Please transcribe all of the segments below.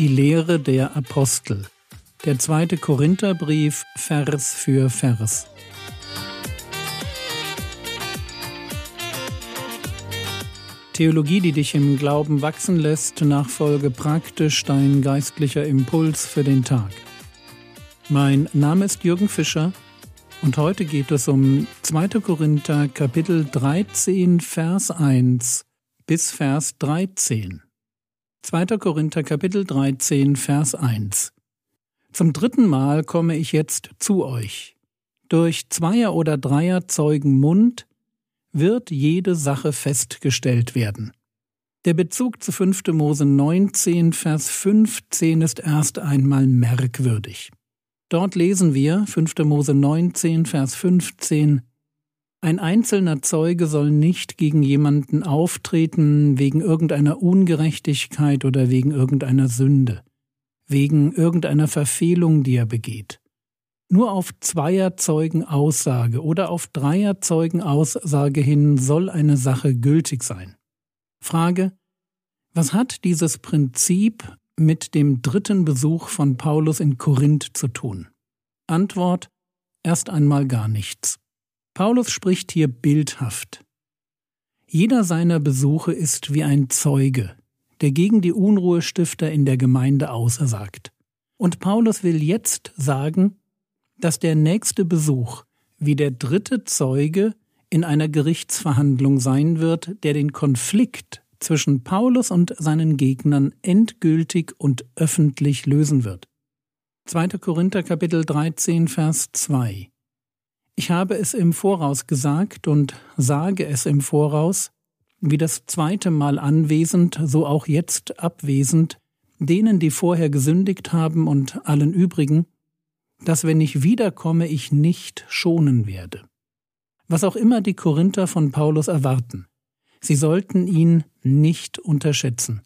Die Lehre der Apostel. Der zweite Korintherbrief, Vers für Vers. Theologie, die dich im Glauben wachsen lässt, nachfolge praktisch dein geistlicher Impuls für den Tag. Mein Name ist Jürgen Fischer und heute geht es um 2. Korinther Kapitel 13 Vers 1 bis Vers 13. 2. Korinther Kapitel 13 Vers 1 Zum dritten Mal komme ich jetzt zu euch. Durch Zweier oder Dreier Zeugen Mund wird jede Sache festgestellt werden. Der Bezug zu 5. Mose 19 Vers 15 ist erst einmal merkwürdig. Dort lesen wir 5. Mose 19 Vers 15 ein einzelner Zeuge soll nicht gegen jemanden auftreten wegen irgendeiner Ungerechtigkeit oder wegen irgendeiner Sünde, wegen irgendeiner Verfehlung, die er begeht. Nur auf Zweierzeugen Aussage oder auf Dreierzeugen Aussage hin soll eine Sache gültig sein. Frage Was hat dieses Prinzip mit dem dritten Besuch von Paulus in Korinth zu tun? Antwort Erst einmal gar nichts. Paulus spricht hier bildhaft. Jeder seiner Besuche ist wie ein Zeuge, der gegen die Unruhestifter in der Gemeinde aussagt. Und Paulus will jetzt sagen, dass der nächste Besuch wie der dritte Zeuge in einer Gerichtsverhandlung sein wird, der den Konflikt zwischen Paulus und seinen Gegnern endgültig und öffentlich lösen wird. 2. Korinther Kapitel 13 Vers 2 ich habe es im Voraus gesagt und sage es im Voraus, wie das zweite Mal anwesend, so auch jetzt abwesend, denen, die vorher gesündigt haben und allen übrigen, dass wenn ich wiederkomme, ich nicht schonen werde. Was auch immer die Korinther von Paulus erwarten, sie sollten ihn nicht unterschätzen.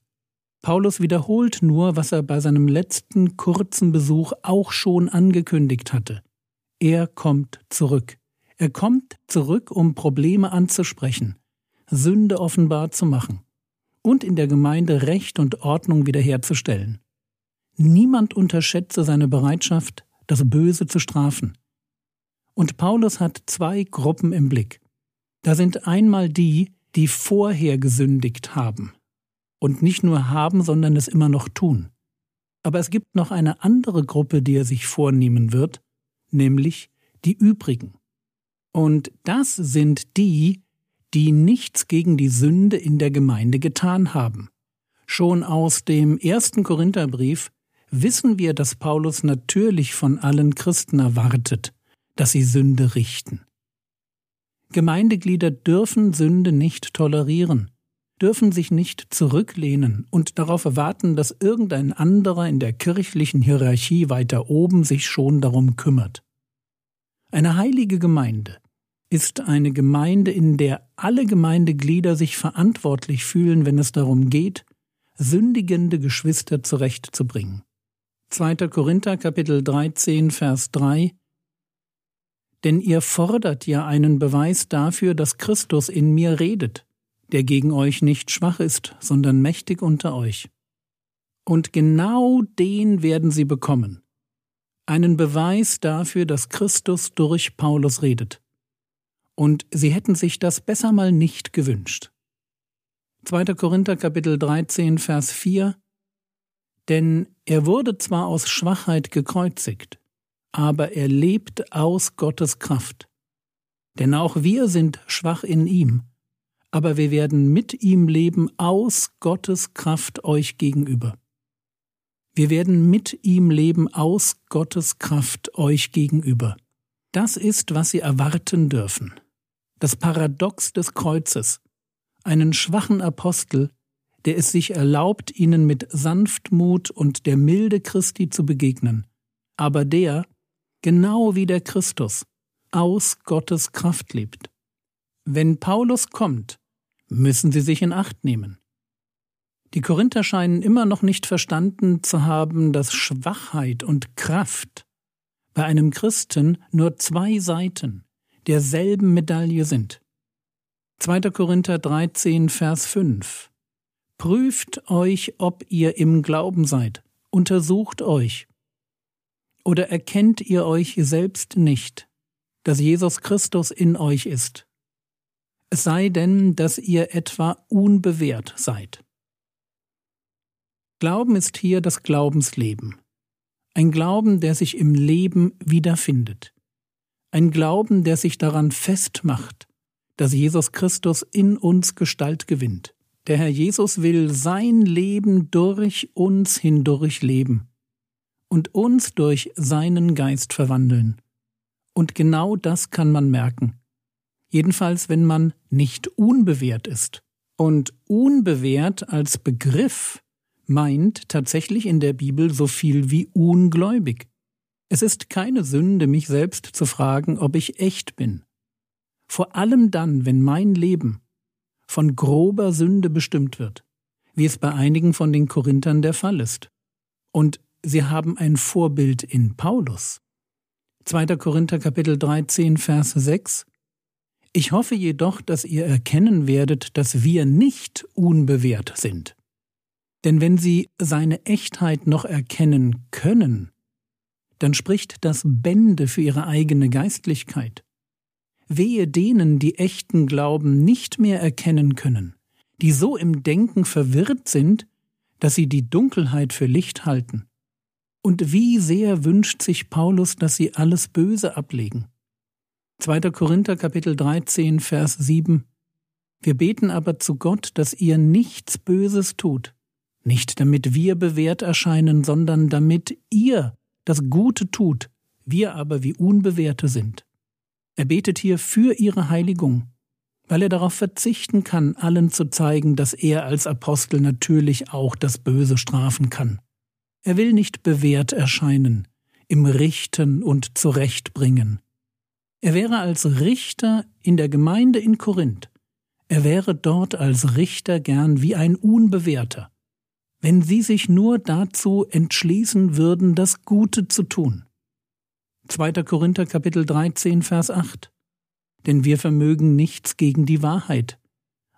Paulus wiederholt nur, was er bei seinem letzten kurzen Besuch auch schon angekündigt hatte. Er kommt zurück. Er kommt zurück, um Probleme anzusprechen, Sünde offenbar zu machen und in der Gemeinde Recht und Ordnung wiederherzustellen. Niemand unterschätze seine Bereitschaft, das Böse zu strafen. Und Paulus hat zwei Gruppen im Blick. Da sind einmal die, die vorher gesündigt haben. Und nicht nur haben, sondern es immer noch tun. Aber es gibt noch eine andere Gruppe, die er sich vornehmen wird, nämlich die übrigen. Und das sind die, die nichts gegen die Sünde in der Gemeinde getan haben. Schon aus dem ersten Korintherbrief wissen wir, dass Paulus natürlich von allen Christen erwartet, dass sie Sünde richten. Gemeindeglieder dürfen Sünde nicht tolerieren, dürfen sich nicht zurücklehnen und darauf erwarten, dass irgendein anderer in der kirchlichen Hierarchie weiter oben sich schon darum kümmert. Eine heilige Gemeinde ist eine Gemeinde, in der alle Gemeindeglieder sich verantwortlich fühlen, wenn es darum geht, sündigende Geschwister zurechtzubringen. 2. Korinther Kapitel 13 Vers 3 Denn ihr fordert ja einen Beweis dafür, dass Christus in mir redet, der gegen euch nicht schwach ist, sondern mächtig unter euch. Und genau den werden sie bekommen, einen Beweis dafür, dass Christus durch Paulus redet. Und sie hätten sich das besser mal nicht gewünscht. 2. Korinther Kapitel 13 Vers 4 Denn er wurde zwar aus Schwachheit gekreuzigt, aber er lebt aus Gottes Kraft. Denn auch wir sind schwach in ihm, aber wir werden mit ihm leben aus Gottes Kraft euch gegenüber. Wir werden mit ihm leben aus Gottes Kraft euch gegenüber. Das ist, was Sie erwarten dürfen. Das Paradox des Kreuzes. Einen schwachen Apostel, der es sich erlaubt, ihnen mit Sanftmut und der Milde Christi zu begegnen, aber der, genau wie der Christus, aus Gottes Kraft lebt. Wenn Paulus kommt, müssen Sie sich in Acht nehmen. Die Korinther scheinen immer noch nicht verstanden zu haben, dass Schwachheit und Kraft bei einem Christen nur zwei Seiten derselben Medaille sind. 2. Korinther 13, Vers 5 Prüft euch, ob ihr im Glauben seid, Untersucht euch. Oder erkennt ihr euch selbst nicht, dass Jesus Christus in euch ist? Es sei denn, dass ihr etwa unbewehrt seid. Glauben ist hier das Glaubensleben. Ein Glauben, der sich im Leben wiederfindet. Ein Glauben, der sich daran festmacht, dass Jesus Christus in uns Gestalt gewinnt. Der Herr Jesus will sein Leben durch uns hindurch leben und uns durch seinen Geist verwandeln. Und genau das kann man merken. Jedenfalls, wenn man nicht unbewehrt ist. Und unbewehrt als Begriff meint tatsächlich in der Bibel so viel wie ungläubig. Es ist keine Sünde, mich selbst zu fragen, ob ich echt bin. Vor allem dann, wenn mein Leben von grober Sünde bestimmt wird, wie es bei einigen von den Korinthern der Fall ist. Und sie haben ein Vorbild in Paulus. 2. Korinther Kapitel 13 Vers 6 Ich hoffe jedoch, dass ihr erkennen werdet, dass wir nicht unbewehrt sind. Denn wenn sie seine Echtheit noch erkennen können, dann spricht das Bände für ihre eigene Geistlichkeit. Wehe denen, die echten Glauben nicht mehr erkennen können, die so im Denken verwirrt sind, dass sie die Dunkelheit für Licht halten. Und wie sehr wünscht sich Paulus, dass sie alles Böse ablegen. 2. Korinther Kapitel 13 Vers 7 Wir beten aber zu Gott, dass ihr nichts Böses tut, nicht damit wir bewährt erscheinen, sondern damit ihr das Gute tut, wir aber wie Unbewährte sind. Er betet hier für ihre Heiligung, weil er darauf verzichten kann, allen zu zeigen, dass er als Apostel natürlich auch das Böse strafen kann. Er will nicht bewährt erscheinen, im Richten und Zurechtbringen. Er wäre als Richter in der Gemeinde in Korinth. Er wäre dort als Richter gern wie ein Unbewährter, wenn sie sich nur dazu entschließen würden, das Gute zu tun. 2. Korinther Kapitel 13 Vers 8 Denn wir vermögen nichts gegen die Wahrheit,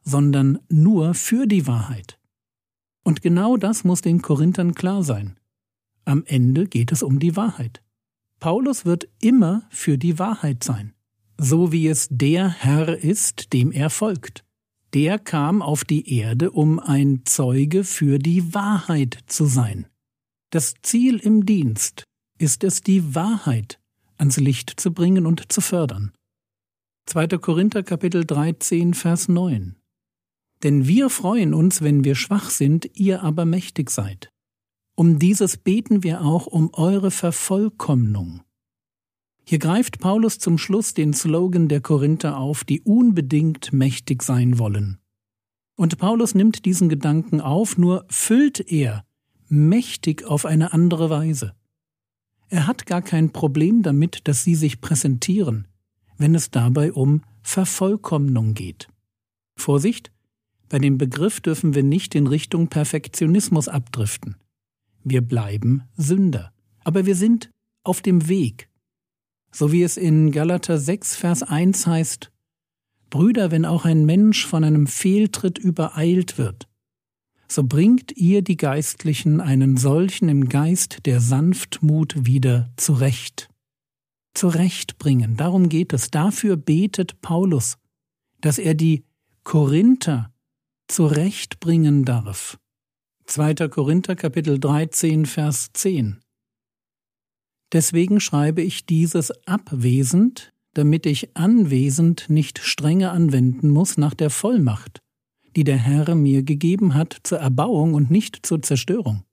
sondern nur für die Wahrheit. Und genau das muss den Korinthern klar sein. Am Ende geht es um die Wahrheit. Paulus wird immer für die Wahrheit sein, so wie es der Herr ist, dem er folgt. Der kam auf die Erde, um ein Zeuge für die Wahrheit zu sein. Das Ziel im Dienst ist es, die Wahrheit ans Licht zu bringen und zu fördern. 2. Korinther Kapitel 13 Vers 9 Denn wir freuen uns, wenn wir schwach sind, ihr aber mächtig seid. Um dieses beten wir auch um eure Vervollkommnung. Hier greift Paulus zum Schluss den Slogan der Korinther auf, die unbedingt mächtig sein wollen. Und Paulus nimmt diesen Gedanken auf, nur füllt er mächtig auf eine andere Weise. Er hat gar kein Problem damit, dass sie sich präsentieren, wenn es dabei um Vervollkommnung geht. Vorsicht, bei dem Begriff dürfen wir nicht in Richtung Perfektionismus abdriften. Wir bleiben Sünder, aber wir sind auf dem Weg. So wie es in Galater 6, Vers 1 heißt, Brüder, wenn auch ein Mensch von einem Fehltritt übereilt wird, so bringt ihr die Geistlichen einen solchen im Geist der Sanftmut wieder zurecht. Zurechtbringen, darum geht es. Dafür betet Paulus, dass er die Korinther zurechtbringen darf. 2. Korinther Kapitel 13 Vers 10 Deswegen schreibe ich dieses abwesend, damit ich anwesend nicht strenge anwenden muss nach der Vollmacht, die der Herr mir gegeben hat zur Erbauung und nicht zur Zerstörung.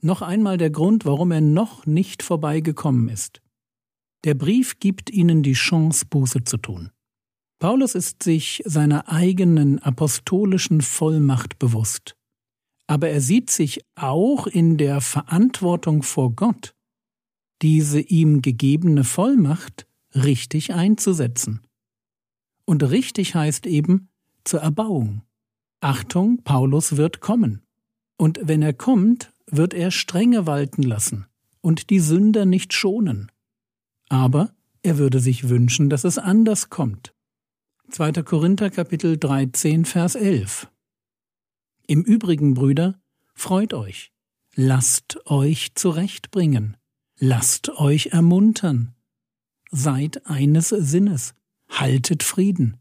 Noch einmal der Grund, warum er noch nicht vorbeigekommen ist. Der Brief gibt ihnen die Chance, Buße zu tun. Paulus ist sich seiner eigenen apostolischen Vollmacht bewusst. Aber er sieht sich auch in der Verantwortung vor Gott, diese ihm gegebene Vollmacht richtig einzusetzen. Und richtig heißt eben zur Erbauung. Achtung, Paulus wird kommen. Und wenn er kommt, wird er Strenge walten lassen und die Sünder nicht schonen. Aber er würde sich wünschen, dass es anders kommt. 2. Korinther Kapitel 13 Vers 11 Im Übrigen, Brüder, freut euch, lasst euch zurechtbringen, lasst euch ermuntern, seid eines Sinnes, haltet Frieden.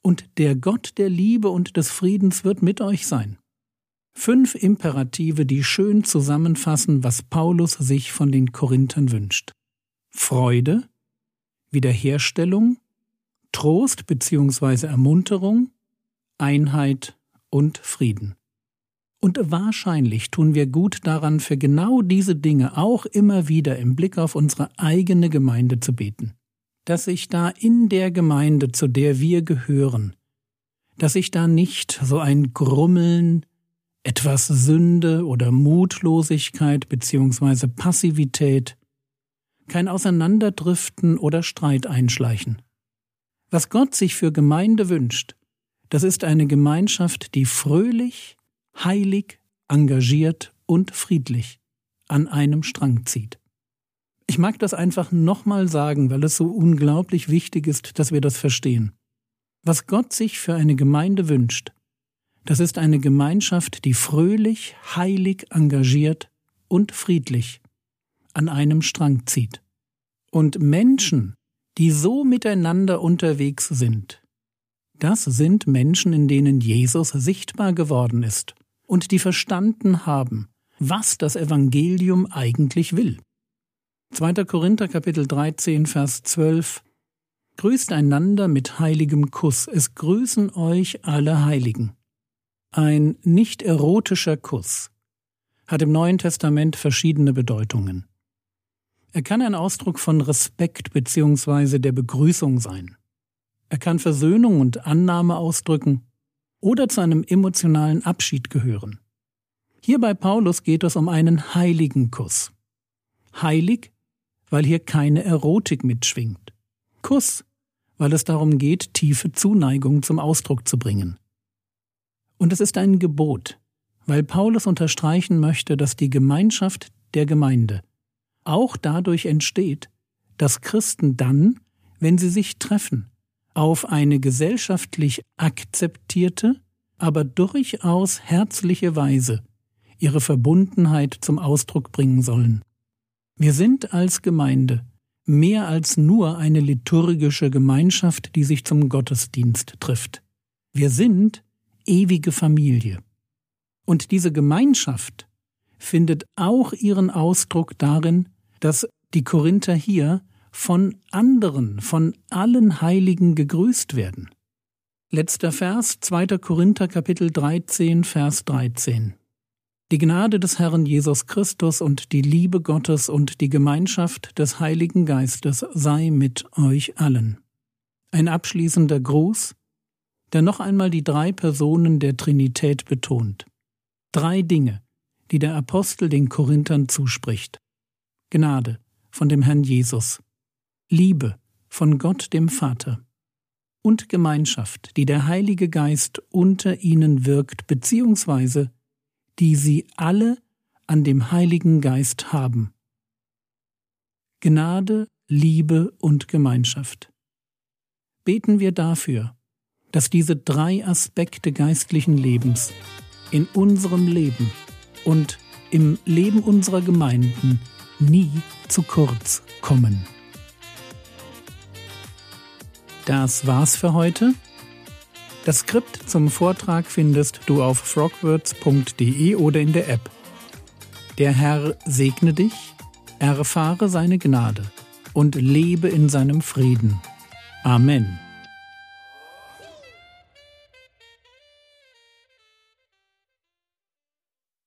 Und der Gott der Liebe und des Friedens wird mit euch sein. Fünf Imperative, die schön zusammenfassen, was Paulus sich von den Korinthern wünscht. Freude, Wiederherstellung, Trost bzw. Ermunterung, Einheit und Frieden. Und wahrscheinlich tun wir gut daran, für genau diese Dinge auch immer wieder im Blick auf unsere eigene Gemeinde zu beten. Dass sich da in der Gemeinde, zu der wir gehören, dass sich da nicht so ein Grummeln, etwas Sünde oder Mutlosigkeit bzw. Passivität, kein Auseinanderdriften oder Streit einschleichen. Was Gott sich für Gemeinde wünscht, das ist eine Gemeinschaft, die fröhlich, heilig, engagiert und friedlich an einem Strang zieht. Ich mag das einfach nochmal sagen, weil es so unglaublich wichtig ist, dass wir das verstehen. Was Gott sich für eine Gemeinde wünscht, das ist eine Gemeinschaft, die fröhlich, heilig, engagiert und friedlich an einem Strang zieht. Und Menschen, die so miteinander unterwegs sind, das sind Menschen, in denen Jesus sichtbar geworden ist und die verstanden haben, was das Evangelium eigentlich will. 2. Korinther Kapitel 13 Vers 12 Grüßt einander mit heiligem Kuss, es grüßen euch alle Heiligen. Ein nicht erotischer Kuss hat im Neuen Testament verschiedene Bedeutungen. Er kann ein Ausdruck von Respekt bzw. der Begrüßung sein. Er kann Versöhnung und Annahme ausdrücken oder zu einem emotionalen Abschied gehören. Hier bei Paulus geht es um einen heiligen Kuss. Heilig, weil hier keine Erotik mitschwingt. Kuss, weil es darum geht, tiefe Zuneigung zum Ausdruck zu bringen. Und es ist ein Gebot, weil Paulus unterstreichen möchte, dass die Gemeinschaft der Gemeinde auch dadurch entsteht, dass Christen dann, wenn sie sich treffen, auf eine gesellschaftlich akzeptierte, aber durchaus herzliche Weise ihre Verbundenheit zum Ausdruck bringen sollen. Wir sind als Gemeinde mehr als nur eine liturgische Gemeinschaft, die sich zum Gottesdienst trifft. Wir sind ewige Familie. Und diese Gemeinschaft findet auch ihren Ausdruck darin, dass die Korinther hier von anderen, von allen Heiligen gegrüßt werden. Letzter Vers, 2. Korinther Kapitel 13, Vers 13. Die Gnade des Herrn Jesus Christus und die Liebe Gottes und die Gemeinschaft des Heiligen Geistes sei mit euch allen. Ein abschließender Gruß, der noch einmal die drei Personen der Trinität betont. Drei Dinge, die der Apostel den Korinthern zuspricht. Gnade von dem Herrn Jesus, Liebe von Gott dem Vater und Gemeinschaft, die der Heilige Geist unter ihnen wirkt, beziehungsweise die sie alle an dem Heiligen Geist haben. Gnade, Liebe und Gemeinschaft. Beten wir dafür, dass diese drei Aspekte geistlichen Lebens in unserem Leben und im Leben unserer Gemeinden nie zu kurz kommen. Das war's für heute. Das Skript zum Vortrag findest du auf frogwords.de oder in der App. Der Herr segne dich, erfahre seine Gnade und lebe in seinem Frieden. Amen.